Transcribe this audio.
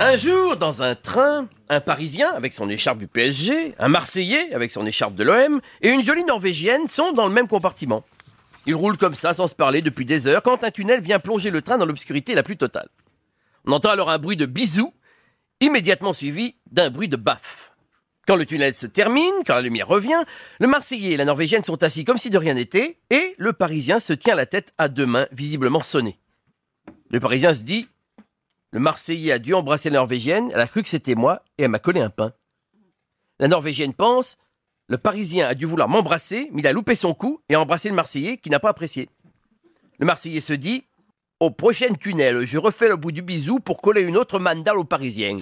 Un jour, dans un train, un Parisien avec son écharpe du PSG, un Marseillais avec son écharpe de l'OM et une jolie Norvégienne sont dans le même compartiment. Ils roulent comme ça sans se parler depuis des heures quand un tunnel vient plonger le train dans l'obscurité la plus totale. On entend alors un bruit de bisous, immédiatement suivi d'un bruit de baffe. Quand le tunnel se termine, quand la lumière revient, le Marseillais et la Norvégienne sont assis comme si de rien n'était, et le Parisien se tient la tête à deux mains, visiblement sonnées. Le Parisien se dit Le Marseillais a dû embrasser la Norvégienne, elle a cru que c'était moi, et elle m'a collé un pain. La Norvégienne pense Le Parisien a dû vouloir m'embrasser, mais il a loupé son coup et a embrassé le Marseillais qui n'a pas apprécié. Le Marseillais se dit Au prochain tunnel, je refais le bout du bisou pour coller une autre mandale au Parisien.